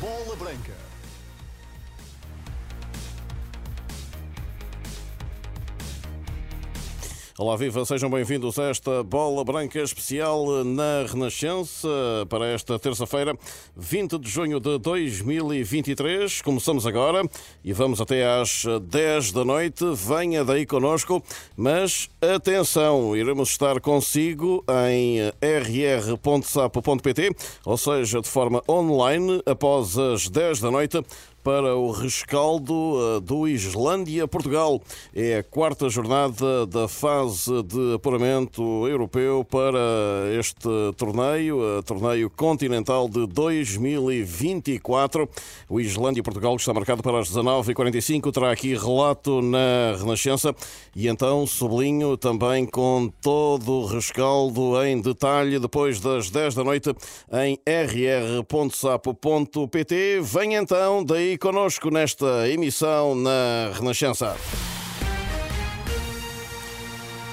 Bola Branca. Olá, viva, sejam bem-vindos a esta bola branca especial na Renascença para esta terça-feira, 20 de junho de 2023. Começamos agora e vamos até às 10 da noite. Venha daí conosco, mas atenção, iremos estar consigo em rr.sapo.pt, ou seja, de forma online, após as 10 da noite para o rescaldo eh, do Islândia-Portugal. É a quarta jornada da fase de apuramento europeu para este torneio, torneio continental de 2024. O Islândia-Portugal está marcado para as 19h45. Terá aqui relato na Renascença e então sublinho também com todo o rescaldo em detalhe depois das 10 da noite em rr.sapo.pt. Vem então daí conosco nesta emissão na Renascença.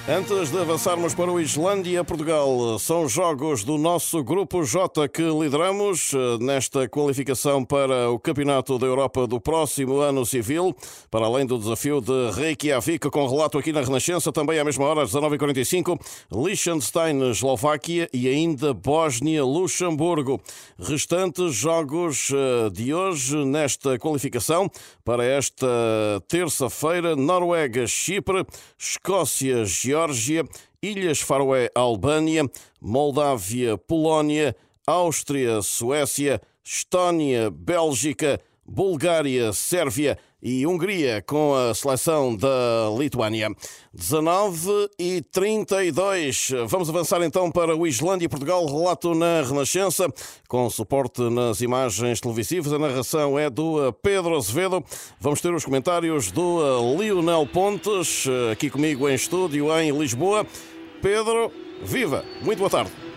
Antes de avançarmos para o Islândia-Portugal, são jogos do nosso Grupo J que lideramos eh, nesta qualificação para o Campeonato da Europa do próximo ano civil, para além do desafio de Reykjavik, com relato aqui na Renascença, também à mesma hora, às 19h45, Liechtenstein, Eslováquia e ainda Bósnia-Luxemburgo. Restantes jogos eh, de hoje nesta qualificação para esta terça-feira, Noruega, Chipre, Escócia, Geórgia, Ilhas Faroé, Albânia, Moldávia, Polónia, Áustria, Suécia, Estónia, Bélgica, Bulgária, Sérvia e Hungria com a seleção da Lituânia. 19 e 32. Vamos avançar então para o Islândia e Portugal. Relato na Renascença, com suporte nas imagens televisivas. A narração é do Pedro Azevedo. Vamos ter os comentários do Lionel Pontes, aqui comigo em estúdio em Lisboa. Pedro, viva! Muito boa tarde.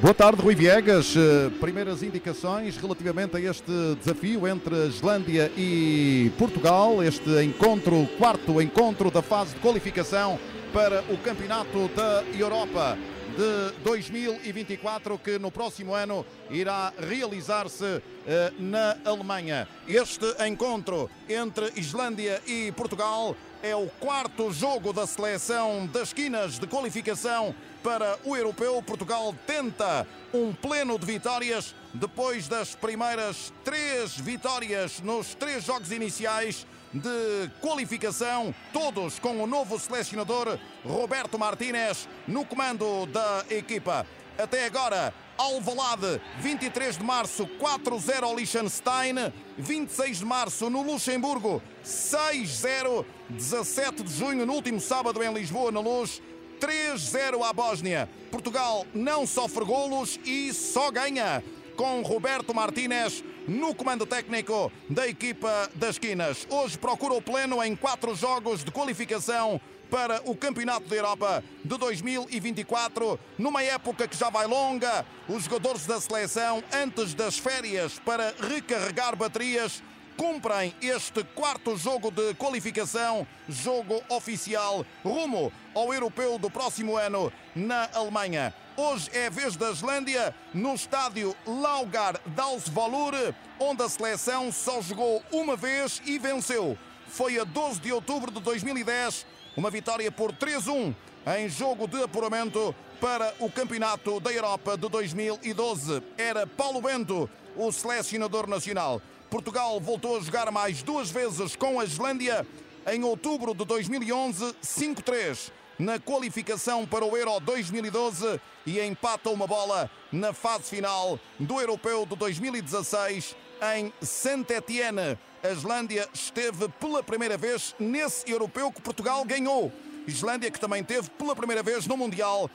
Boa tarde, Rui Viegas. Eh, primeiras indicações relativamente a este desafio entre Islândia e Portugal, este encontro, quarto encontro da fase de qualificação para o Campeonato da Europa de 2024, que no próximo ano irá realizar-se eh, na Alemanha. Este encontro entre Islândia e Portugal é o quarto jogo da seleção das esquinas de qualificação para o europeu. Portugal tenta um pleno de vitórias depois das primeiras três vitórias nos três jogos iniciais de qualificação, todos com o novo selecionador Roberto Martínez no comando da equipa. Até agora, Alvalade, 23 de março, 4-0 ao Liechtenstein, 26 de março no Luxemburgo, 6-0, 17 de junho, no último sábado em Lisboa, na Luz, 3-0 à Bósnia. Portugal não sofre golos e só ganha com Roberto Martínez no comando técnico da equipa das Quinas. Hoje procura o pleno em quatro jogos de qualificação para o Campeonato da Europa de 2024, numa época que já vai longa. Os jogadores da seleção, antes das férias para recarregar baterias, cumprem este quarto jogo de qualificação, jogo oficial, rumo ao europeu do próximo ano na Alemanha. Hoje é a vez da Islândia no estádio Laugar Dalsvalur, onde a seleção só jogou uma vez e venceu. Foi a 12 de outubro de 2010, uma vitória por 3-1 em jogo de apuramento para o Campeonato da Europa de 2012. Era Paulo Bento o selecionador nacional. Portugal voltou a jogar mais duas vezes com a Islândia em outubro de 2011, 5-3 na qualificação para o Euro 2012 e empata uma bola na fase final do Europeu de 2016 em Saint-Étienne. A Islândia esteve pela primeira vez nesse europeu que Portugal ganhou. Islândia que também teve pela primeira vez no Mundial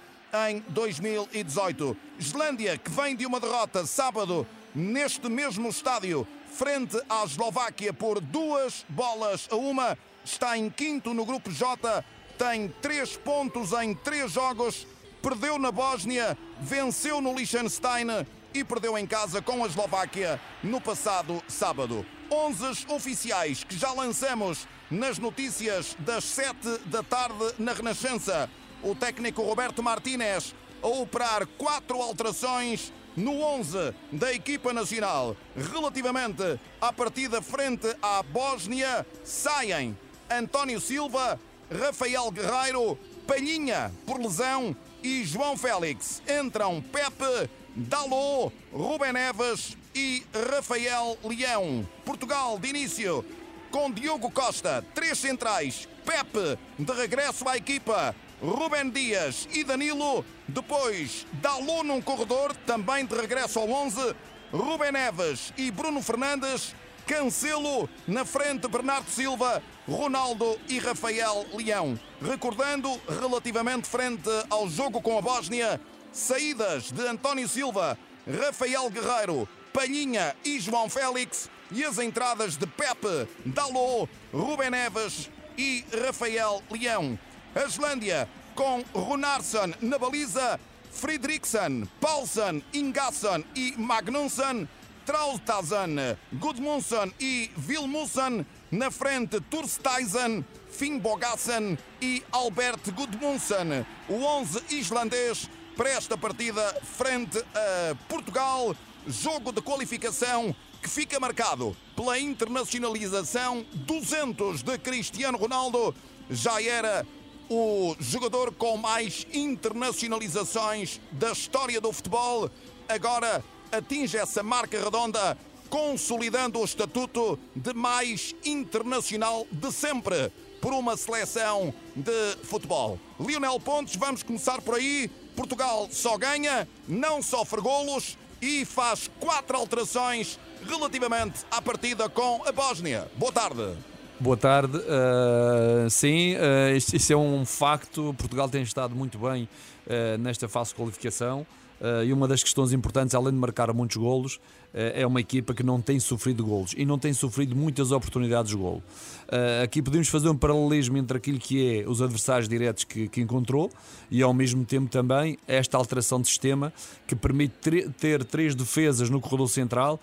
em 2018. Islândia que vem de uma derrota sábado neste mesmo estádio frente à Eslováquia por duas bolas a uma. Está em quinto no grupo J, tem três pontos em três jogos. Perdeu na Bósnia, venceu no Liechtenstein e perdeu em casa com a Eslováquia no passado sábado. 11 oficiais que já lançamos nas notícias das 7 da tarde na Renascença. O técnico Roberto Martínez a operar quatro alterações no 11 da equipa nacional. Relativamente à partida frente à Bósnia, saem António Silva, Rafael Guerreiro, Palhinha por lesão e João Félix. Entram Pepe, Dalot, Rubem Neves e Rafael Leão. Portugal de início com Diogo Costa, três centrais, Pepe de regresso à equipa, Rubem Dias e Danilo. Depois, Dalot num corredor, também de regresso ao 11, Rubem Neves e Bruno Fernandes. Cancelo na frente, Bernardo Silva, Ronaldo e Rafael Leão. Recordando, relativamente frente ao jogo com a Bósnia, saídas de António Silva, Rafael Guerreiro, Palhinha e João Félix e as entradas de Pepe, Dalot, Rubem Neves e Rafael Leão. A Islândia com Runarsson na baliza, Fredriksson, Paulsen, Ingasson e Magnusson. Trautasen, Gudmundsson e Vilmussen. Na frente, Tursteisen, Finnbogassen e Albert Gudmundsson. O 11 islandês para esta partida frente a Portugal. Jogo de qualificação que fica marcado pela internacionalização 200 de Cristiano Ronaldo. Já era o jogador com mais internacionalizações da história do futebol. Agora atinge essa marca redonda, consolidando o estatuto de mais internacional de sempre por uma seleção de futebol. Lionel Pontes, vamos começar por aí. Portugal só ganha, não sofre golos e faz quatro alterações relativamente à partida com a Bósnia. Boa tarde. Boa tarde. Uh, sim, uh, isso, isso, é um facto. Portugal tem estado muito bem uh, nesta fase de qualificação. Uh, e uma das questões importantes, além de marcar muitos golos, é uma equipa que não tem sofrido golos e não tem sofrido muitas oportunidades de golo. Uh, aqui podemos fazer um paralelismo entre aquilo que é os adversários diretos que, que encontrou e ao mesmo tempo também esta alteração de sistema que permite ter três defesas no corredor central,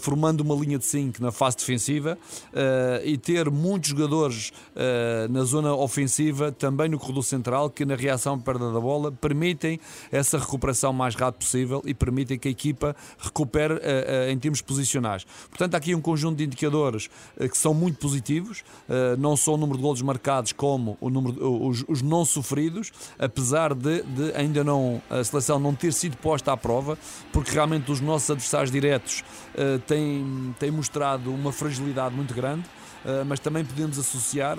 formando uma linha de 5 na fase defensiva e ter muitos jogadores na zona ofensiva também no corredor central que na reação à perda da bola permitem essa recuperação mais rápido possível e permitem que a equipa recupere em termos posicionais. Portanto, há aqui um conjunto de indicadores uh, que são muito positivos, não só o número de golos marcados como o número, os, os não sofridos, apesar de, de, ainda não a seleção não ter sido posta à prova, porque realmente os nossos adversários diretos têm, têm mostrado uma fragilidade muito grande. Eh, mas também podemos associar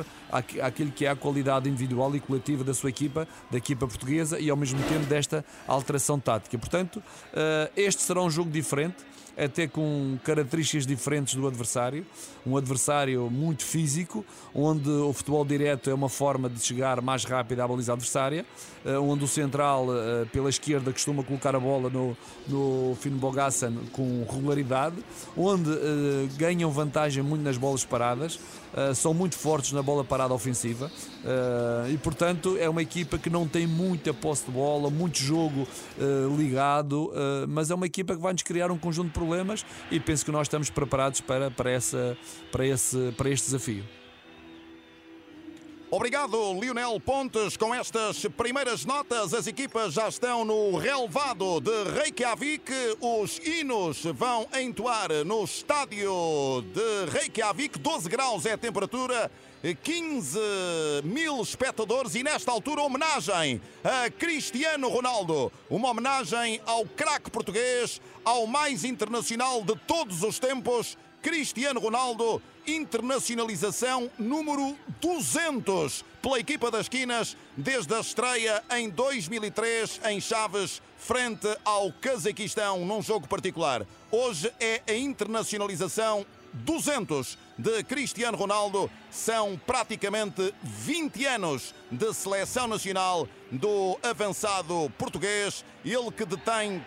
àquilo que é a qualidade individual e coletiva da sua equipa, da equipa portuguesa e ao mesmo tempo desta alteração tática. Portanto, eh, este será um jogo diferente até com características diferentes do adversário. Um adversário muito físico, onde o futebol direto é uma forma de chegar mais rápido à baliza adversária, eh, onde o central eh, pela esquerda costuma colocar a bola no, no Finn Bogassan com regularidade, onde uh, ganham vantagem muito nas bolas paradas, são muito fortes na bola parada ofensiva uh, e, portanto, é uma equipa que não tem muita posse de bola, muito jogo ligado, mas é uma equipa que vai nos criar um conjunto de problemas e penso que nós estamos preparados para, para, essa, para, esse, para este desafio. Obrigado, Lionel Pontes. Com estas primeiras notas, as equipas já estão no relevado de Reykjavik. Os hinos vão entoar no estádio de Reykjavik. 12 graus é a temperatura. 15 mil espectadores e nesta altura homenagem a Cristiano Ronaldo, uma homenagem ao craque português, ao mais internacional de todos os tempos, Cristiano Ronaldo, internacionalização número 200 pela equipa das Quinas desde a estreia em 2003 em Chaves, frente ao Cazaquistão, num jogo particular. Hoje é a internacionalização 200 de Cristiano Ronaldo. São praticamente 20 anos de seleção nacional do avançado português, ele que detém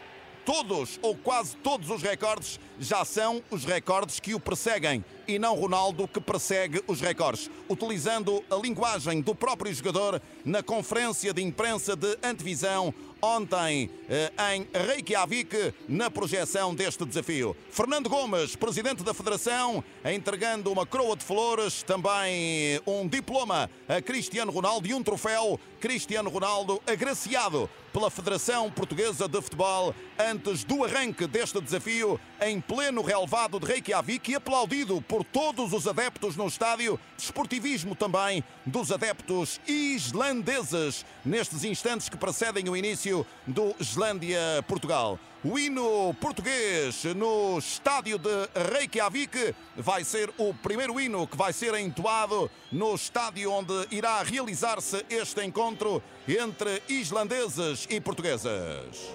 todos ou quase todos os recordes já são os recordes que o perseguem e não Ronaldo que persegue os recordes. Utilizando a linguagem do próprio jogador na conferência de imprensa de antevisão ontem eh, em Reykjavik na projeção deste desafio. Fernando Gomes, presidente da Federação, entregando uma coroa de flores, também um diploma a Cristiano Ronaldo e um troféu Cristiano Ronaldo agraciado pela Federação Portuguesa de Futebol antes do arranque deste desafio em pleno relevado de Reykjavik e aplaudido por todos os adeptos no estádio, desportivismo também dos adeptos islandeses nestes instantes que precedem o início do Islândia-Portugal. O hino português no estádio de Reykjavik vai ser o primeiro hino que vai ser entoado no estádio onde irá realizar-se este encontro entre islandeses e portuguesas.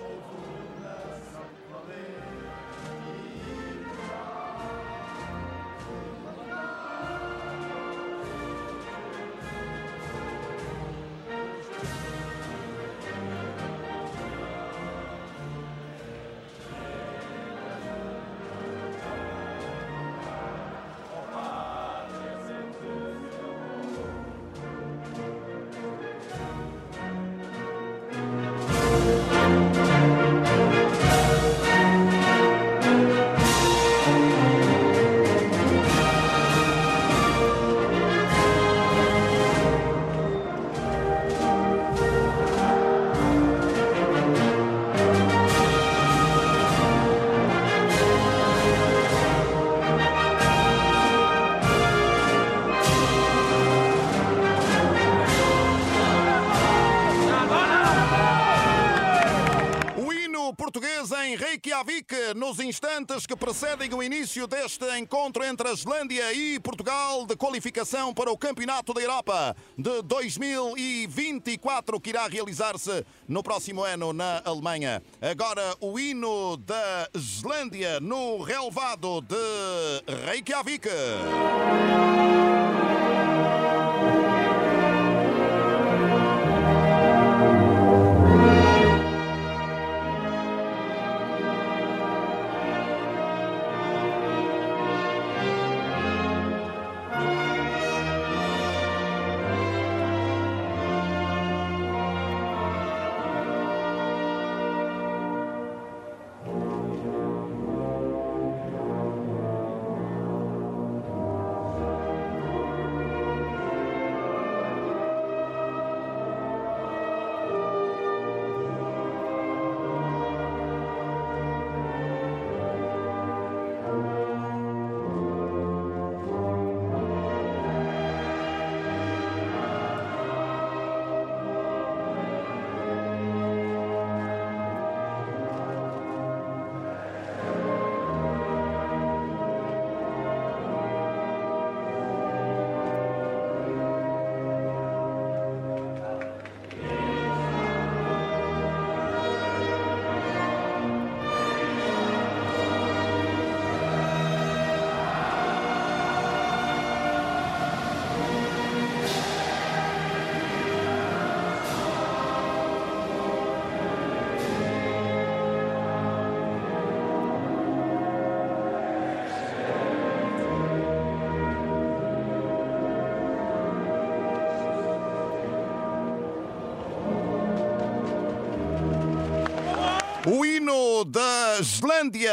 Nos instantes que precedem o início deste encontro entre a Islândia e Portugal de qualificação para o Campeonato da Europa de 2024, que irá realizar-se no próximo ano na Alemanha. Agora o hino da Islândia no relevado de Reykjavik. Hino da Islândia,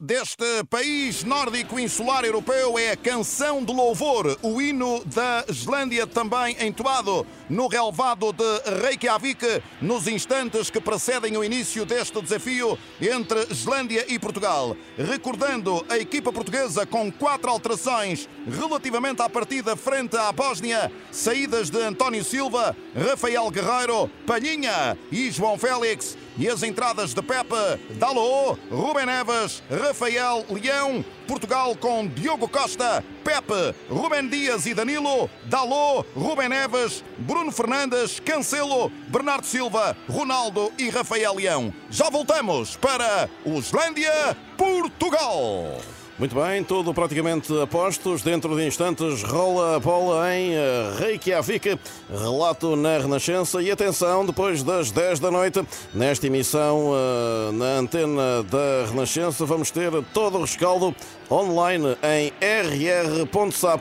deste país nórdico insular europeu, é a canção de louvor. O hino da Islândia também entoado no relevado de Reykjavik, nos instantes que precedem o início deste desafio entre Islândia e Portugal. Recordando a equipa portuguesa com quatro alterações relativamente à partida frente à Bósnia, saídas de António Silva, Rafael Guerreiro, Palhinha e João Félix e as entradas de Pepe, Dalot, Rubem Neves, Rafael Leão, Portugal com Diogo Costa, Pepe, Rubem Dias e Danilo, Dalot, Rubem Neves, Bruno Fernandes, Cancelo, Bernardo Silva, Ronaldo e Rafael Leão. Já voltamos para Islândia, Portugal. Muito bem, tudo praticamente a postos. Dentro de instantes rola a bola em eh, Reykjavik. Relato na Renascença. E atenção, depois das 10 da noite, nesta emissão eh, na antena da Renascença, vamos ter todo o rescaldo online em rr.sapo.pt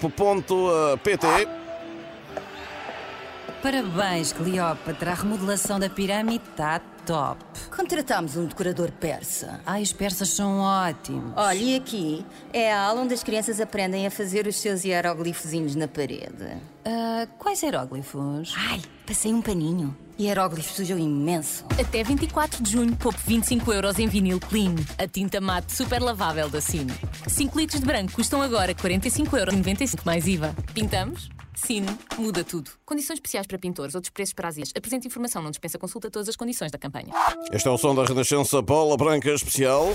Parabéns, Cleópatra. A remodelação da pirâmide está top. Contratámos um decorador persa. Ai, os persas são ótimos. Olha, e aqui é a aula onde as crianças aprendem a fazer os seus hieróglifozinhos na parede. Uh, quais hieróglifos? Ai, passei um paninho. Hieróglifos sujam imenso. Até 24 de junho, poupe 25 euros em vinil clean. A tinta mate super lavável da Cine. 5 litros de branco custam agora 45 euros 95 mais IVA. Pintamos? Cine muda tudo. Condições especiais para pintores, outros preços para as Apresente informação, não dispensa consulta todas as condições da campanha. Este é o som da Renascença Bola Branca Especial.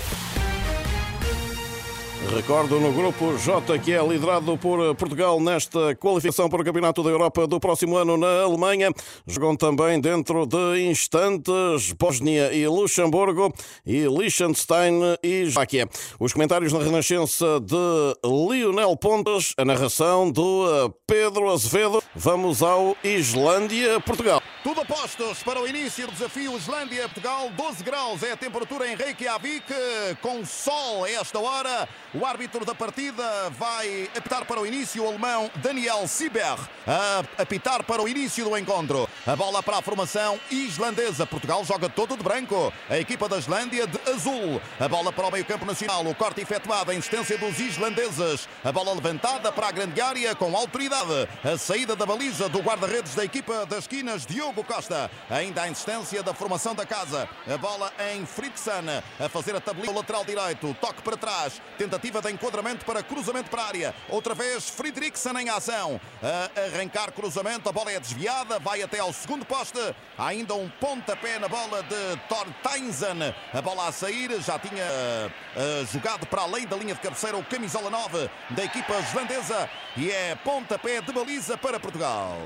Recordo no grupo J, que é liderado por Portugal nesta qualificação para o Campeonato da Europa do próximo ano na Alemanha. Jogam também dentro de instantes Bósnia e Luxemburgo e Liechtenstein e Eslováquia. Os comentários na Renascença de Lionel Pontes, a narração do Pedro Azevedo. Vamos ao Islândia-Portugal. Tudo postos para o início do desafio Islândia-Portugal. 12 graus é a temperatura em Reykjavik, com sol a esta hora. O árbitro da partida vai apitar para o início o alemão Daniel Sieber, a apitar para o início do encontro. A bola para a formação islandesa. Portugal joga todo de branco. A equipa da Islândia de azul. A bola para o meio-campo nacional. O corte efetuado, a insistência dos islandeses. A bola levantada para a grande área com autoridade. A saída da baliza do guarda-redes da equipa das esquinas, Diogo Costa. Ainda a insistência da formação da casa. A bola em Fritzson a fazer a tabelinha lateral direito. Toque para trás. Tentativa de enquadramento para cruzamento para a área. Outra vez Friedrichsen em ação. A arrancar cruzamento, a bola é desviada, vai até ao segundo poste. Há ainda um pontapé na bola de Torteinsen. A bola a sair, já tinha uh, jogado para além da linha de cabeceira o camisola 9 da equipa islandesa. E é pontapé de baliza para Portugal.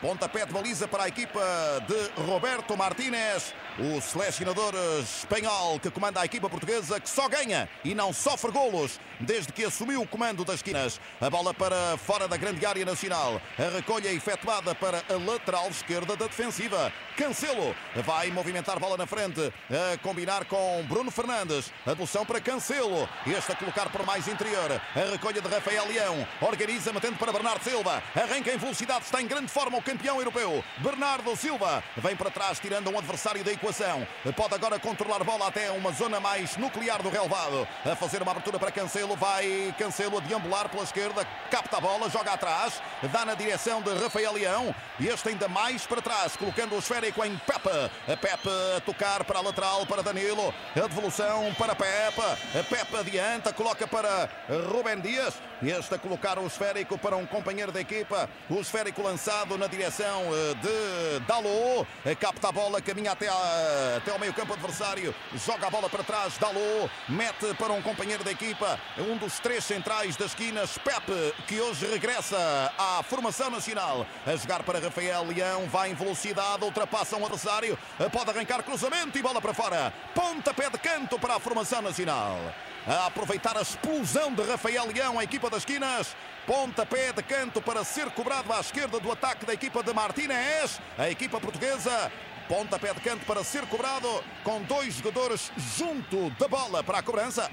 Pontapé de baliza para a equipa de Roberto Martínez, o selecionador espanhol que comanda a equipa portuguesa, que só ganha e não sofre golos desde que assumiu o comando das esquinas. A bola para fora da grande área nacional. A recolha efetuada para a lateral esquerda da defensiva. Cancelo vai movimentar bola na frente, a combinar com Bruno Fernandes. A devolução para Cancelo. Este a colocar para mais interior. A recolha de Rafael Leão. Organiza, metendo para Bernardo Silva. Arranca em velocidade, está em grande forma o campeão europeu. Bernardo Silva vem para trás, tirando um adversário da equação. Pode agora controlar bola até uma zona mais nuclear do relevado. A fazer uma abertura para Cancelo. Vai Cancelo a deambular pela esquerda. Capta a bola, joga atrás. Dá na direção de Rafael Leão. Este ainda mais para trás, colocando o esférico em Pepe. Pepe a tocar para a lateral para Danilo. A devolução para Pepe. Pepe adianta, coloca para Rubem Dias. Este a colocar o esférico para um companheiro da equipa. O esférico lançado na direção eh, de Dalot. Capta a bola, caminha até, a, até ao meio campo adversário. Joga a bola para trás. Dalot mete para um companheiro da equipa. Um dos três centrais das esquinas. Pepe, que hoje regressa à formação nacional. A jogar para Rafael Leão. Vai em velocidade, ultrapassa um adversário. Pode arrancar cruzamento e bola para fora. Pontapé de canto para a formação nacional a aproveitar a explosão de Rafael Leão, a equipa das esquinas. Pontapé de canto para ser cobrado à esquerda do ataque da equipa de Martínez. A equipa portuguesa Pontapé de canto para ser cobrado com dois jogadores junto da bola para a cobrança.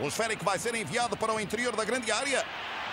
O esférico vai ser enviado para o interior da grande área.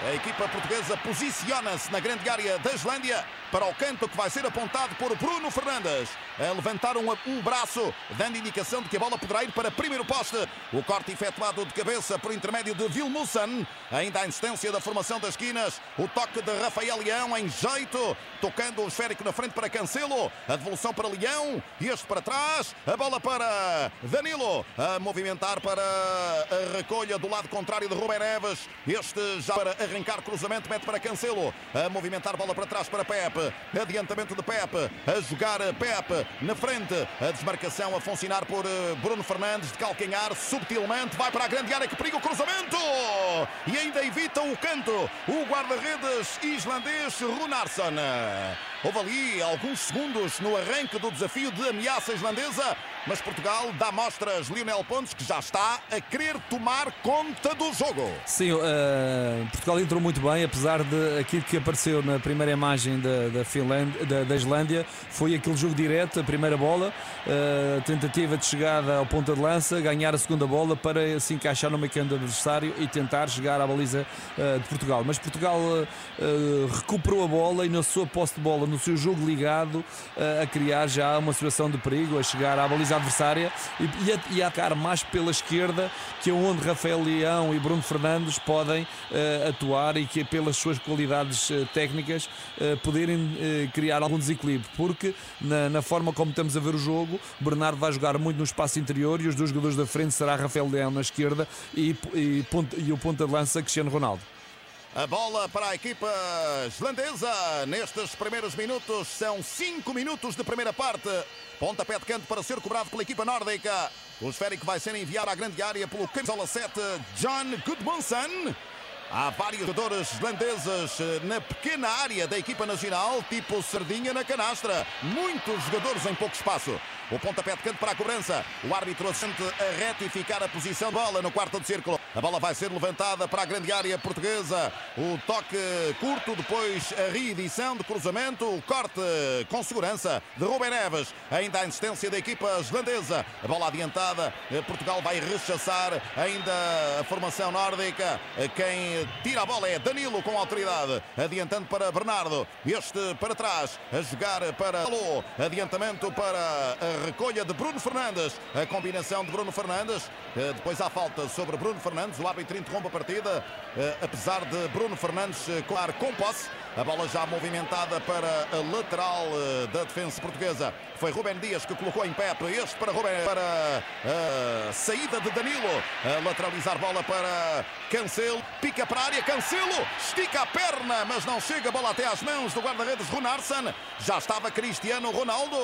A equipa portuguesa posiciona-se na grande área da Islândia para o canto que vai ser apontado por Bruno Fernandes. A levantar um, um braço, dando indicação de que a bola poderá ir para primeiro poste. O corte efetuado de cabeça por intermédio de Vilmussen. Ainda a insistência da formação das esquinas. O toque de Rafael Leão em jeito, tocando o esférico na frente para Cancelo. A devolução para Leão. Este para trás. A bola para Danilo. A movimentar para a recolha do lado contrário de Ruben Neves. Este já para arrancar cruzamento, mete para Cancelo. A movimentar bola para trás para Pepe. Adiantamento de Pepe. A jogar Pepe na frente. A desmarcação a funcionar por eh, Bruno Fernandes de calcanhar subtilmente. Vai para a grande área que periga o cruzamento. E ainda evita o canto. O guarda-redes islandês Runarsson. Houve ali alguns segundos no arranque do desafio de ameaça islandesa, mas Portugal dá mostras Lionel Pontes que já está a querer tomar conta do jogo. Sim, uh, Portugal entrou muito bem, apesar de aquilo que apareceu na primeira imagem da, da, Finlândia, da, da Islândia, foi aquele jogo direto, a primeira bola, uh, tentativa de chegada ao ponta de lança, ganhar a segunda bola para se encaixar no meio campo do adversário e tentar chegar à baliza uh, de Portugal. Mas Portugal recuperou a bola e na sua posse de bola no seu jogo ligado a criar já uma situação de perigo, a chegar à baliza adversária e, a, e a atacar mais pela esquerda, que é onde Rafael Leão e Bruno Fernandes podem uh, atuar e que pelas suas qualidades uh, técnicas poderem criar algum desequilíbrio, porque na, na, forma como estamos a ver o jogo, Bernardo vai jogar muito no espaço interior e os dois jogadores da frente será Rafael Leão na esquerda e, e, e o ponta de lança Cristiano Ronaldo. A bola para a equipa islandesa. Nestes primeiros minutos, são 5 minutos de primeira parte. Pontapé de canto para ser cobrado pela equipa nórdica. O esférico vai ser enviado à grande área pelo camisola 7, John Gudmundsson. Há vários jogadores islandeses eh, na pequena área da equipa nacional, tipo sardinha na canastra. Muitos jogadores em pouco espaço. O pontapé de canto para a cobrança. O árbitro assente a retificar a posição de bola no quarto de círculo. A bola vai ser levantada para a grande área portuguesa. O toque curto, depois a reedição de cruzamento. O corte com segurança de Rubem Neves. Ainda a insistência da equipa islandesa. A bola adiantada. Portugal vai rechaçar ainda a formação nórdica. Quem tira a bola é Danilo com autoridade. Adiantando para Bernardo. Este para trás. A jogar para Alô. Adiantamento para a recolha de Bruno Fernandes. A combinação de Bruno Fernandes. Eh, depois há falta sobre Bruno Fernandes. O árbitro interrompe a partida. Eh, apesar de Bruno Fernandes eh, colar com posse. A bola já movimentada para a lateral da defesa portuguesa. Foi Rubem Dias que colocou em pé este para Rubem para a saída de Danilo. A lateralizar bola para Cancelo. Pica para a área. Cancelo estica a perna, mas não chega bola até às mãos do guarda-redes Runarsson. Já estava Cristiano Ronaldo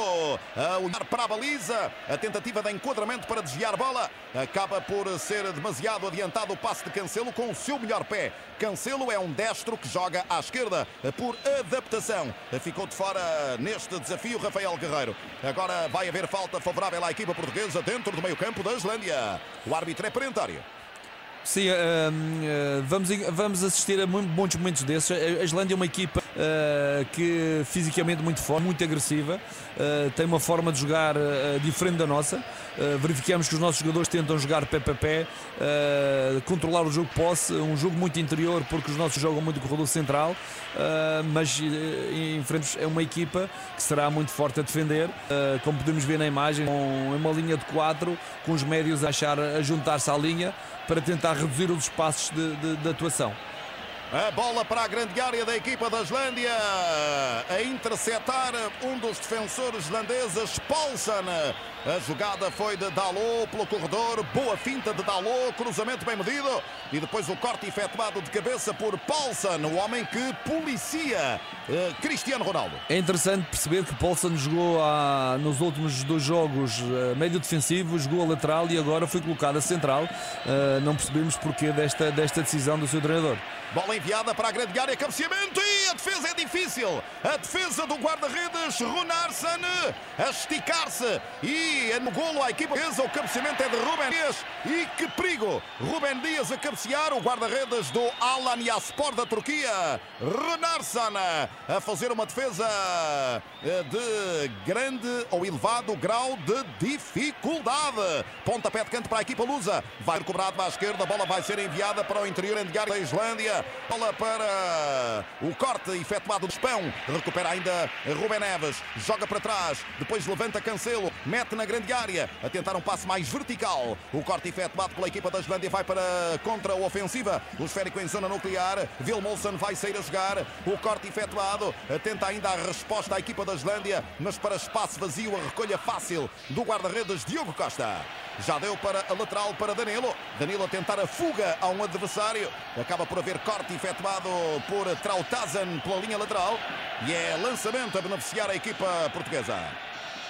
a olhar para a baliza. A tentativa de enquadramento para desviar bola acaba por ser demasiado adiantado o passe de Cancelo com o seu melhor pé. Cancelo é um destro que joga à esquerda por adaptação. Ficou de fora neste desafio Rafael Guerreiro. Agora vai haver falta favorável à equipa portuguesa dentro do meio-campo da Islândia. O árbitro é perentório. Sim, uh, uh, vamos, vamos assistir a muitos momentos desses. A Islândia é uma equipa uh, que fisicamente muito forte, muito agressiva, tem uma forma de jogar diferente da nossa. verificamos que os nossos jogadores tentam jogar pé a pé, controlar o jogo posse, um jogo muito interior, porque os nossos jogam muito corredor central, mas em frente é uma equipa que será muito forte a defender, como podemos ver na imagem, com uma linha de quatro, com os médios a, achar, a juntar-se à linha para tentar reduzir os espaços de, de, de atuação. A bola para a grande área da equipa da Islândia. A interceptar um dos defensores islandeses, Paulsen. A jogada foi de Dalot pelo corredor. Boa finta de Dalot. Cruzamento bem medido. E depois o corte efetuado de cabeça por Paulsen, o homem que policia uh, Cristiano Ronaldo. É interessante perceber que Paulsen jogou a, nos últimos dois jogos uh, médio defensivo, jogou a lateral e agora foi colocado a central. Uh, não percebemos porquê desta, desta decisão do seu treinador. Bola enviada para a grande área, cabeceamento e a defesa é difícil. A defesa do guarda-redes Runarsson a esticar-se e no golo a equipa. O cabeceamento é de Rubem Dias e que perigo. Rubem Dias a cabecear, o guarda-redes do Alanyaspor da Turquia. Runarsson a fazer uma defesa eh, de grande ou elevado grau de dificuldade. Pontapé de canto para a equipa lusa. Vai cobrado à esquerda, a bola vai ser enviada para o interior em da Islândia. Bola para o corte efetuado do Espão. Recupera ainda Rubem Neves. Joga para trás. Depois levanta Cancelo. Mete na grande área. A tentar um passe mais vertical. O corte efetuado pela equipa da Islândia vai para contra a ofensiva. O esférico em zona nuclear. Vilmolson vai sair a jogar. O corte efetuado. Tenta ainda a resposta à equipa da Islândia. Mas para espaço vazio. A recolha fácil do guarda-redes Diogo Costa. Já deu para a lateral para Danilo. Danilo a tentar a fuga a um adversário. Acaba por haver corte efetuado por Trautazan pela linha lateral. E é lançamento a beneficiar a equipa portuguesa.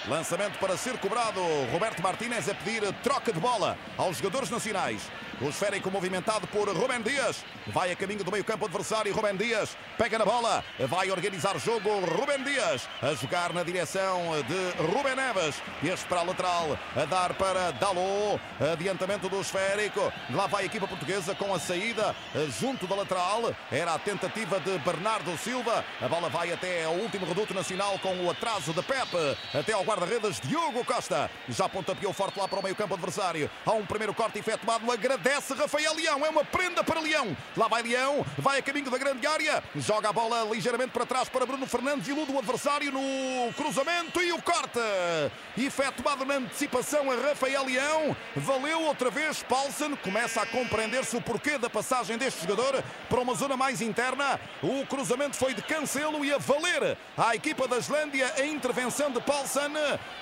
Lançamento para ser cobrado. Roberto Martínez a pedir troca de bola aos jogadores nacionais. O esférico movimentado por Rubem Dias. Vai a caminho do meio-campo adversário. Rubem Dias pega na bola. Vai organizar jogo. Rubem Dias a jogar na direção de Rubem Neves. Este para a lateral. A dar para Dalot. Adiantamento do esférico. Lá vai a equipa portuguesa com a saída junto da lateral. Era a tentativa de Bernardo Silva. A bola vai até ao último reduto nacional com o atraso de Pepe. Até ao guarda-redes Diogo Costa. Já pontapeou forte lá para o meio-campo adversário. Há um primeiro corte efetuado. Agradece Desce Rafael Leão, é uma prenda para Leão. Lá vai Leão, vai a caminho da grande área, joga a bola ligeiramente para trás para Bruno Fernandes, ilude o adversário no cruzamento e o corte. Efetuado na antecipação a Rafael Leão, valeu outra vez. Paulsen começa a compreender-se o porquê da passagem deste jogador para uma zona mais interna. O cruzamento foi de Cancelo e a valer à equipa da Islândia a intervenção de Paulsen,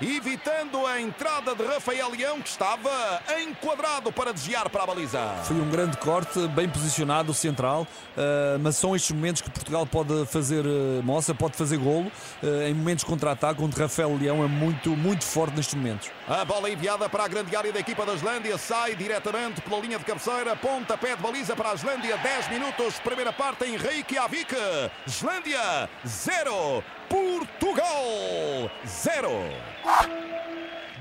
evitando a entrada de Rafael Leão, que estava enquadrado para desviar para a baliza. Foi um grande corte, bem posicionado, central, uh, mas são estes momentos que Portugal pode fazer uh, moça, pode fazer golo, uh, em momentos contra-ataque, onde Rafael Leão é muito, muito forte nestes momentos. A bola enviada para a grande área da equipa da Islândia, sai diretamente pela linha de cabeceira, pontapé de baliza para a Islândia, 10 minutos, primeira parte em Reykjavik. Islândia, 0, Portugal, 0.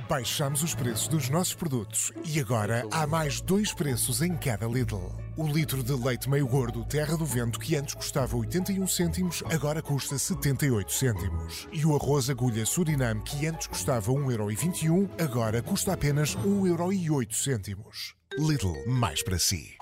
Baixamos os preços dos nossos produtos e agora há mais dois preços em cada Lidl. O litro de leite meio gordo Terra do Vento, que antes custava 81 cêntimos, agora custa 78 cêntimos. E o arroz agulha Suriname, que antes custava 1,21€, agora custa apenas 1,08€. Lidl, mais para si.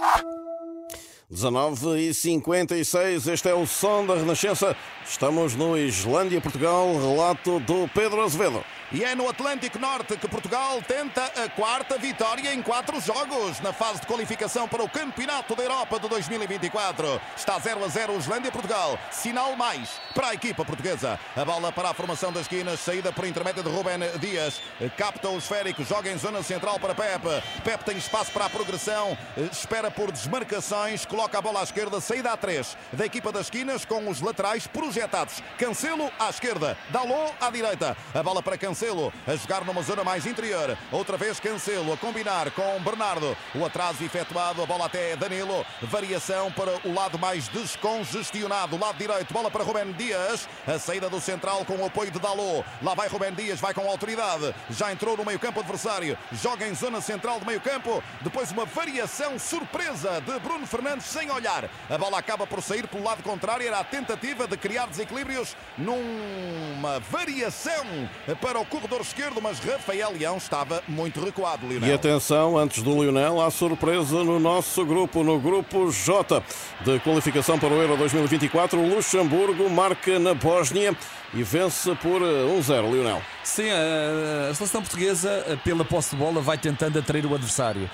19 e 56, este é o som da Renascença. Estamos no Islândia, Portugal, relato do Pedro Azevedo. E é no Atlântico Norte que Portugal tenta a quarta vitória em quatro jogos na fase de qualificação para o Campeonato da Europa de 2024. Está 0 a 0 Islândia-Portugal. Sinal mais para a equipa portuguesa. A bola para a formação das esquinas, saída por intermédio de Rubén Dias. Capta o esférico, joga em zona central para Pepe. Pepe tem espaço para a progressão, espera por desmarcações, coloca a bola à esquerda, saída a 3 da equipa das esquinas com os laterais projetados. Cancelo à esquerda, Dalot à direita. A bola para Cancelo. Cancelo a jogar numa zona mais interior. Outra vez Cancelo a combinar com Bernardo. O atraso efetuado, a bola até Danilo. Variação para o lado mais descongestionado. Lado direito, bola para Rubén Dias. A saída do central com o apoio de Dalot. Lá vai Rubén Dias, vai com autoridade. Já entrou no meio-campo adversário. Joga em zona central do meio-campo. Depois uma variação surpresa de Bruno Fernandes sem olhar. A bola acaba por sair pelo lado contrário. Era a tentativa de criar desequilíbrios numa variação para o corredor esquerdo, mas Rafael Leão estava muito recuado, Lionel. E atenção, antes do Lionel, há surpresa no nosso grupo, no grupo J de qualificação para o Euro 2024. O Luxemburgo marca na Bósnia e vence por 1-0, eh, Lionel. Sim, a, seleção portuguesa, eh, pela posse de bola, vai tentando atrair o adversário,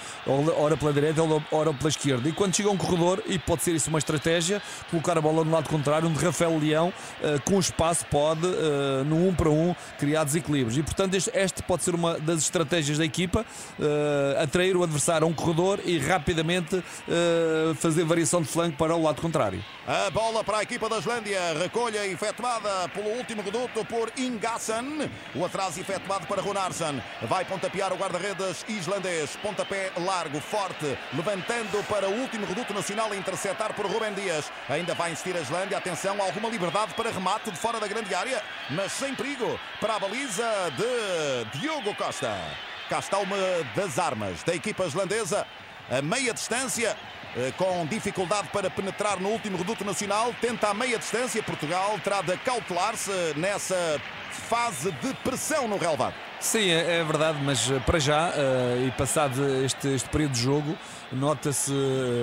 ora pela direita, ora pela esquerda. E quando chega um corredor, e pode ser isso uma estratégia, colocar a bola no lado contrário, onde Rafael Leão, eh, com espaço, pode, no 1 para 1, criar desequilíbrios. E portanto, este, este pode ser uma das estratégias da equipa, atrair o adversário a um corredor e rapidamente fazer variação de flanco para o lado contrário. A bola para a equipa da Islândia, recolha efetuada pelo último reduto por Ingasson. O atraso efetuado para Runarsson. Vai pontapear o guarda-redes islandês. Pontapé largo, forte, levantando para o último reduto nacional interceptar por Rubem Dias. Ainda vai insistir a Islândia. Atenção, alguma liberdade para remate de fora da grande área, mas sem perigo para a baliza de Diogo Costa. Cá está uma das armas da equipa islandesa. A meia distância, com dificuldade para penetrar no último reduto nacional, tenta a meia distância. Portugal terá de cautelar-se nessa fase de pressão no relevado. Sim, é, é verdade, mas eh, para já, uh, e passado este, este período de jogo, nota-se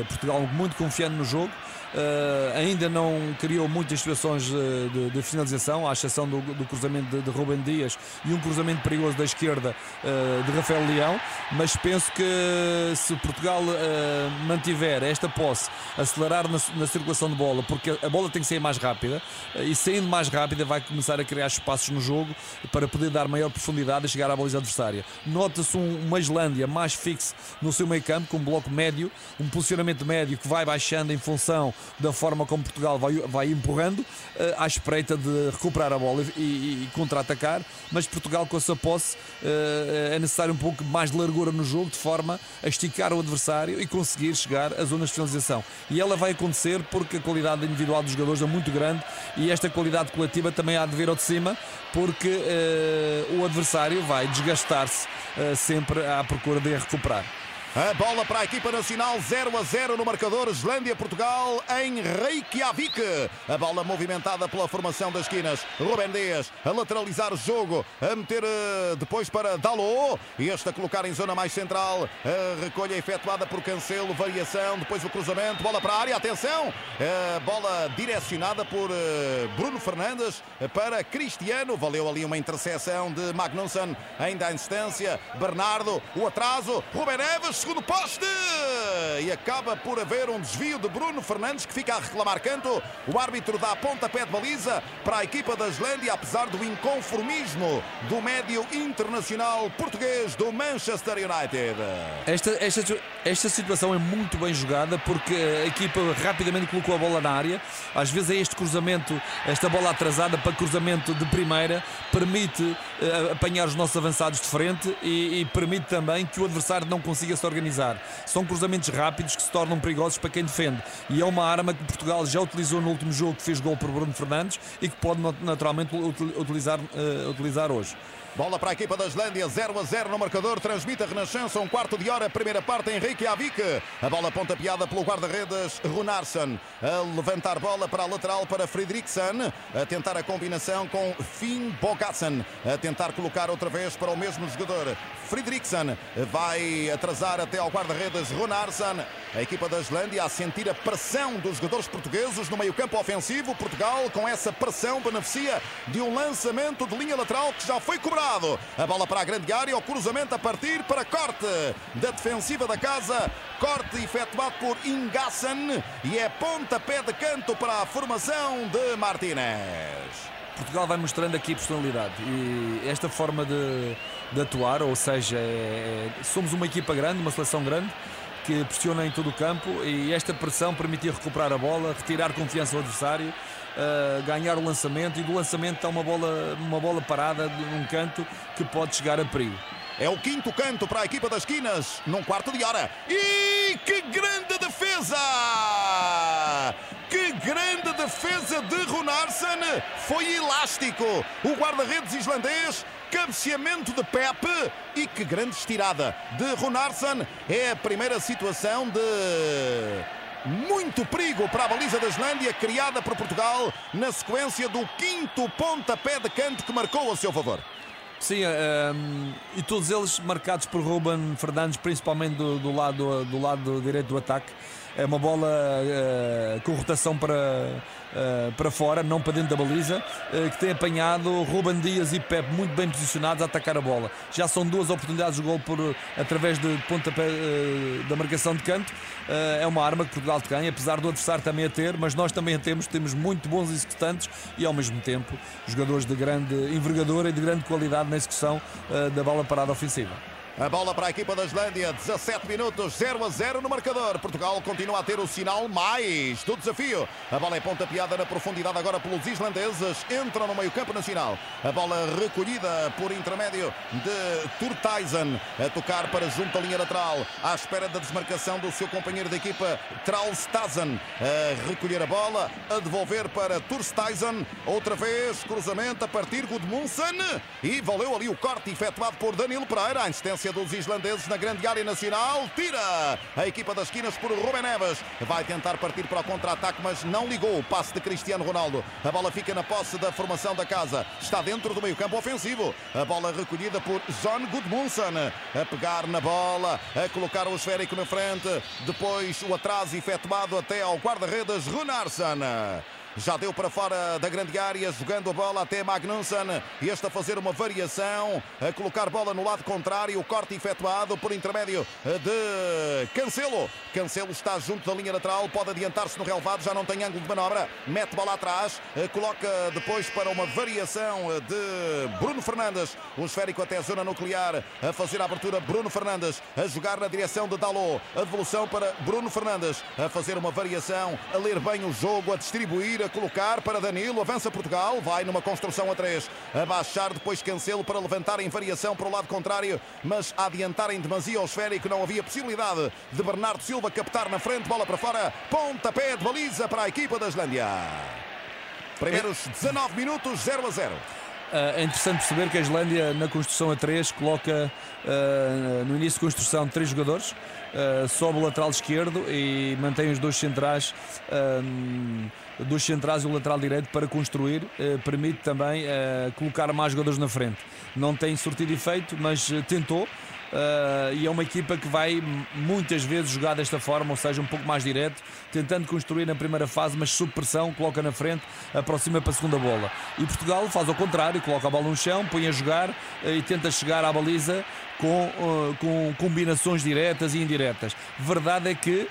Portugal muito confiante no jogo. Uh, ainda não criou muitas situações de, de, de finalização, à exceção do, do cruzamento de, de Rubem Dias e um cruzamento perigoso da esquerda uh, de Rafael Leão. Mas penso que se Portugal uh, mantiver esta posse, acelerar na, na, circulação de bola, porque a bola tem que ser mais rápida e saindo mais rápida vai começar a criar espaços no jogo para poder dar maior profundidade e chegar à baliza adversária. Nota-se um, uma Islândia mais fixe no seu meio campo, com um bloco médio, um posicionamento médio que vai baixando em função da forma como Portugal vai, vai empurrando, uh, à espreita de recuperar a bola e, e, e contra-atacar, mas Portugal com a sua posse uh, é necessário um pouco mais de largura no jogo, de forma a esticar o adversário e conseguir chegar às zonas de finalização. E ela vai acontecer porque a qualidade individual dos jogadores é muito grande e esta qualidade coletiva também há de vir ao de cima, porque uh, o adversário vai desgastar-se sempre à procura de recuperar. A bola para a equipa nacional 0 a 0 no marcador Islândia-Portugal em Reykjavik. A bola movimentada pela formação das esquinas. Rubem Dias a lateralizar o jogo, a meter uh, depois para Dalot. Este a colocar em zona mais central. A recolha efetuada por Cancelo, variação, depois o cruzamento, bola para a área, atenção. A bola direcionada por uh, Bruno Fernandes para Cristiano. Valeu ali uma interseção de Magnusson, ainda à distância. Bernardo, o atraso. Rubem Neves segundo poste e acaba por haver um desvio de Bruno Fernandes que fica a reclamar canto. O árbitro dá pontapé de baliza para a equipa da Islândia, apesar do inconformismo do médio internacional português do Manchester United. Esta, esta, esta situação é muito bem jogada porque a equipa rapidamente colocou a bola na área. Às vezes é este cruzamento, esta bola atrasada para cruzamento de primeira, permite uh, apanhar os nossos avançados de frente e, e permite também que o adversário não consiga se organizar. São cruzamentos rápidos que se tornam perigosos para quem defende. E é uma arma que Portugal já utilizou no último jogo que fez gol por Bruno Fernandes e que pode naturalmente utilizar, uh, utilizar hoje. Bola para a equipa da Islândia, 0 a 0 no marcador. Transmite a Renascença, um quarto de hora, primeira parte em Reykjavik. A bola pontapeada pelo guarda-redes Runarsson. A levantar bola para a lateral para Fredriksson. A tentar a combinação com Finn Bogassen. A tentar colocar outra vez para o mesmo jogador. Fredriksson vai atrasar até ao guarda-redes Runarsson. A equipa da Islândia a sentir a pressão dos jogadores portugueses no meio-campo ofensivo. Portugal, com essa pressão, beneficia de um lançamento de linha lateral que já foi cobrado. A bola para a grande área, o cruzamento a partir para corte da defensiva da casa. Corte efetuado por Ingassan e é pontapé de canto para a formação de Martínez. Portugal vai mostrando aqui personalidade e esta forma de, de atuar, ou seja, é, é, somos uma equipa grande, uma seleção grande que pressiona em todo o campo e esta pressão permitia recuperar a bola, retirar confiança ao adversário uh, ganhar o lançamento e do lançamento está uma bola, uma bola parada num canto que pode chegar a perigo. É o quinto canto para a equipa das esquinas, num quarto de hora. E que grande defesa! Grande defesa de Runarsson! Foi elástico. O guarda-redes islandês cabeceamento de Pepe e que grande estirada de Runarsson. É a primeira situação de muito perigo para a baliza da Islândia, criada por Portugal, na sequência do quinto pontapé de canto que marcou a seu favor. Sim, um, ehm, e todos eles marcados por Ruben Fernandes, principalmente do, do, lado, do lado direito do ataque. É uma bola uh, com rotação para, uh, para fora, não para dentro da baliza, uh, que tem apanhado Ruben Dias e Pep muito bem posicionados a atacar a bola. Já são duas oportunidades de gol por, através de pontapé da marcação de canto. é uma arma que Portugal tem, apesar do adversário também a ter, mas nós também a temos. Temos muito bons executantes e, ao mesmo tempo, jogadores de grande envergadura e de grande qualidade na execução da bola parada ofensiva. A bola para a equipa da Islândia, 17 minutos, 0 a 0 no marcador. Portugal continua a ter o sinal mais do desafio. A bola é pontapeada na profundidade agora pelos islandeses. Entram no meio-campo nacional. A bola recolhida por intermédio de Turtaisen. A tocar para junto à linha lateral. À espera da desmarcação do seu companheiro de equipa, Traustazen. A recolher a bola. A devolver para Turstaisen. Outra vez, cruzamento a partir Gudmundsson. E valeu ali o corte efetuado por Danilo Pereira. A insistência dos islandeses na grande área nacional. Tira a equipa das esquinas por Rubem Neves. Vai tentar partir para o contra-ataque, mas não ligou o passe de Cristiano Ronaldo. A bola fica na posse da formação da casa. Está dentro do meio-campo ofensivo. A bola recolhida por John Gudmundsson. A pegar na bola, a colocar o esférico na frente. Depois o atraso efetuado até ao guarda-redes Runarsson. Já deu para fora da grande área, jogando a bola até Magnusson. Este a fazer uma variação, a colocar bola no lado contrário. O corte efetuado por intermédio de Cancelo. Cancelo está junto da linha lateral, pode adiantar-se no relevado, já não tem ângulo de manobra. Mete bola atrás, coloca depois para uma variação de Bruno Fernandes. O esférico até a zona nuclear, a fazer a abertura. Bruno Fernandes a jogar na direção de Dalot. A devolução para Bruno Fernandes a fazer uma variação, a ler bem o jogo, a distribuir a colocar para Danilo, avança Portugal, vai numa construção a três, a baixar depois Cancelo para levantar em variação para o lado contrário, mas adiantar em demasia ao esférico, não havia possibilidade de Bernardo Silva captar na frente, bola para fora, pontapé de baliza para a equipa da Islândia. Primeiros 19 minutos, 0 a 0. é interessante perceber que a Islândia, na construção a 3, coloca uh, no início de construção três jogadores, uh, sobe o lateral esquerdo e mantém os dois centrais. Dos centrais e o lateral direito para construir, permite também colocar mais jogadores na frente. Não tem sortido efeito, mas tentou. Uh, e é uma equipa que vai muitas vezes jogar desta forma, ou seja, um pouco mais direto, tentando construir na primeira fase, mas sob pressão, coloca na frente, aproxima para a segunda bola. E Portugal faz ao contrário, coloca a bola no chão, põe a jogar uh, e tenta chegar à baliza com, uh, com combinações diretas e indiretas. Verdade é que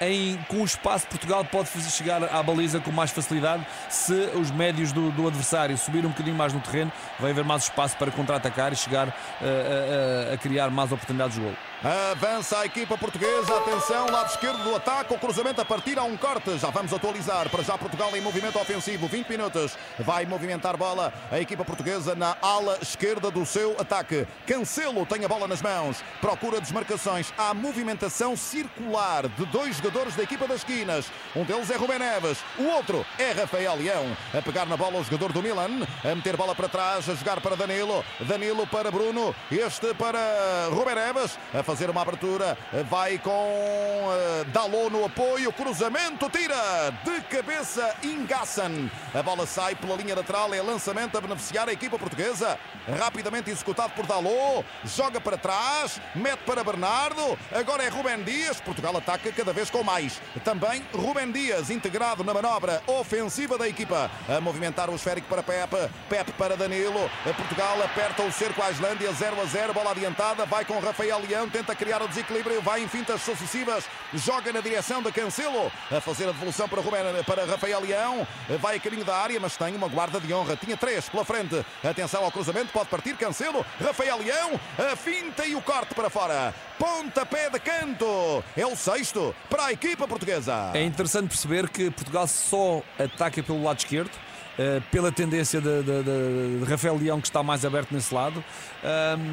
em, com o espaço, Portugal pode chegar à baliza com mais facilidade se os médios do, do adversário subirem um bocadinho mais no terreno, vai haver mais espaço para contra-atacar e chegar a, a, a criar mais oportunidades de gol. Avança a equipa portuguesa. Atenção, lado esquerdo do ataque. O cruzamento a partir a um corte. Já vamos atualizar. Para já Portugal em movimento ofensivo. 20 minutos. Vai movimentar bola a equipa portuguesa na ala esquerda do seu ataque. Cancelo tem a bola nas mãos. Procura desmarcações. Há movimentação circular de dois jogadores da equipa das esquinas. Um deles é Rubén Neves. O outro é Rafael Leão. A pegar na bola o jogador do Milan. A meter bola para trás. A jogar para Danilo. Danilo para Bruno. Este para Rubén Neves. A fazer uma abertura. Vai com uh, no apoio. Cruzamento, tira de cabeça Ingassan. A bola sai pela linha lateral. É lançamento a beneficiar a equipa portuguesa. Rapidamente executado por Dalot. Joga para trás. Mete para Bernardo. Agora é Rubem Dias. Portugal ataca cada vez com mais. Também Rubem Dias integrado na manobra ofensiva da equipa. A movimentar o esférico para Pepe. Pepe para Danilo. Portugal aperta o cerco à Islândia 0 a 0. Bola adiantada. Vai com Rafael Leão tenta criar o desequilíbrio, vai em fintas sucessivas, joga na direção de Cancelo, a fazer a devolução para, Rubén, para Rafael Leão, vai a caminho da área, mas tem uma guarda de honra, tinha três pela frente, atenção ao cruzamento, pode partir Cancelo, Rafael Leão, a finta e o corte para fora, pontapé de canto, é o sexto para a equipa portuguesa. É interessante perceber que Portugal só ataca pelo lado esquerdo, pela tendência de, de, de, de, Rafael Leão que está mais aberto nesse lado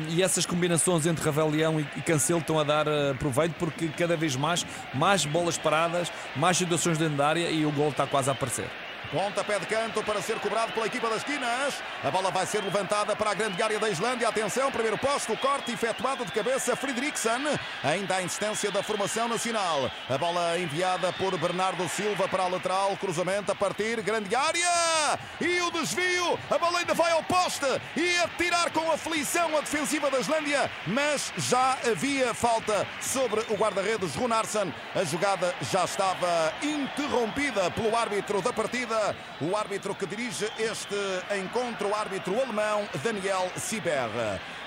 e essas combinações entre Rafael Leão e, Cancelo estão a dar uh, proveito porque cada vez mais mais bolas paradas, mais situações dentro da área e o gol está quase a aparecer. Pontapé de canto para ser cobrado pela equipa das esquinas. A bola vai ser levantada para a grande área da Islândia. Atenção, primeiro posto, corte efetuado de cabeça Fredriksson. Ainda a insistência da formação nacional. A bola enviada por Bernardo Silva para a lateral. Cruzamento a partir, grande área. E o desvio. A bola ainda vai ao poste. E a tirar com aflição a defensiva da Islândia. Mas já havia falta sobre o guarda-redes Runarsson. A jogada já estava interrompida pelo árbitro da partida o árbitro que dirige este encontro, o árbitro alemão Daniel Sieber.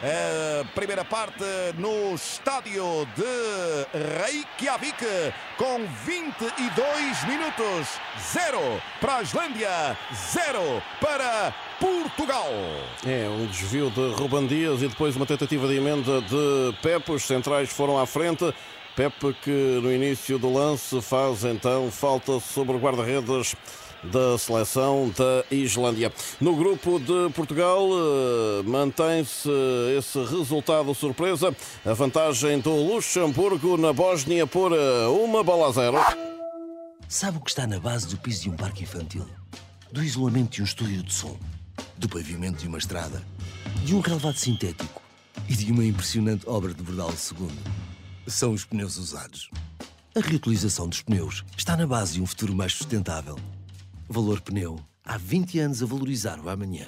A primeira parte no estádio de Reykjavik com 22 minutos. Zero para a Islândia, zero para Portugal. É, um desvio de Ruban Dias e depois uma tentativa de emenda de Pepe. Os centrais foram à frente. Pepe que no início do lance faz então falta sobre o guarda-redes da seleção da Islândia. No grupo de Portugal eh, mantém-se esse resultado surpresa, a vantagem do Luxemburgo na Bósnia por eh, uma bola a zero. Sabe o que está na base do piso de um parque infantil? Do isolamento de um estúdio de som, do pavimento de uma estrada, de um relevado sintético e de uma impressionante obra de Bordal II. São os pneus usados. A reutilização dos pneus está na base de um futuro mais sustentável. Valor Pneu. Há 20 anos a valorizar o amanhã.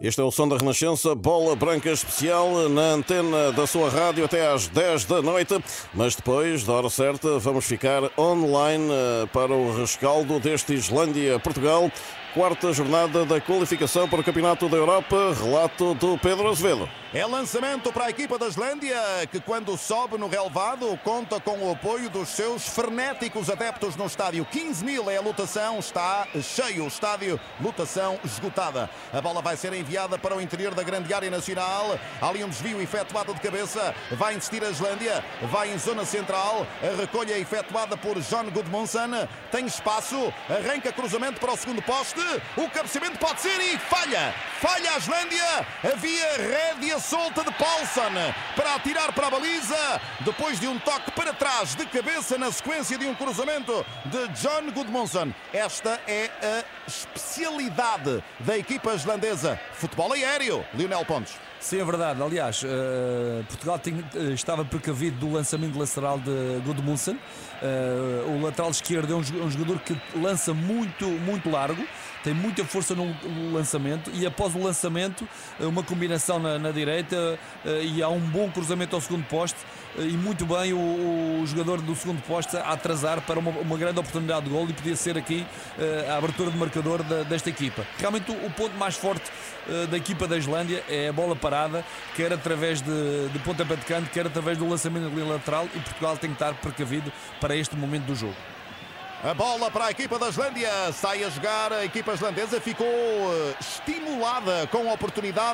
Este é o som da Renascença, bola branca especial na antena da sua rádio até às 10 da noite. Mas depois, da hora certa, vamos ficar online eh, para o rescaldo deste Islândia-Portugal quarta jornada da qualificação para o Campeonato da Europa. Relato do Pedro Azevedo. É lançamento para a equipa da Islândia, que quando sobe no relevado conta com o apoio dos seus frenéticos adeptos no estádio. 15 mil é a lotação, está cheio o estádio, lotação esgotada. A bola vai ser enviada para o interior da grande área nacional. Há ali um desvio efetuado de cabeça. Vai insistir a Islândia, vai em zona central. A recolha é efetuada por John Gudmundsson. Tem espaço, arranca cruzamento para o segundo poste. O cabeceamento pode ser e falha. Falha a Islândia. Havia rédea solta de Paulson para atirar para a baliza. Depois de um toque para trás de cabeça na sequência de um cruzamento de John Gudmundsson. Esta é a especialidade da equipa islandesa. Futebol aéreo. Lionel Pontes. Sim, é verdade. Aliás, uh, Portugal tinha, uh, estava precavido do lançamento lateral de Gudmundsson. Uh, o lateral esquerdo é um, um, jogador que lança muito, muito largo, tem muita força no, no lançamento e após o lançamento, uma combinação na, na direita e há um bom cruzamento ao segundo poste e muito bem o, o, jogador do segundo poste a atrasar para uma, uma grande oportunidade de gol e podia ser aqui uh, a abertura de marcador da, desta equipa. Realmente o, o ponto mais forte uh, da equipa da Islândia é a bola parada, quer através de, de pontapé de canto, quer através do lançamento ali lateral e Portugal tem que estar precavido para este momento do jogo. A bola para a equipa da Islândia sai a jogar. A equipa islandesa ficou eh, estimulada com a oportunidade.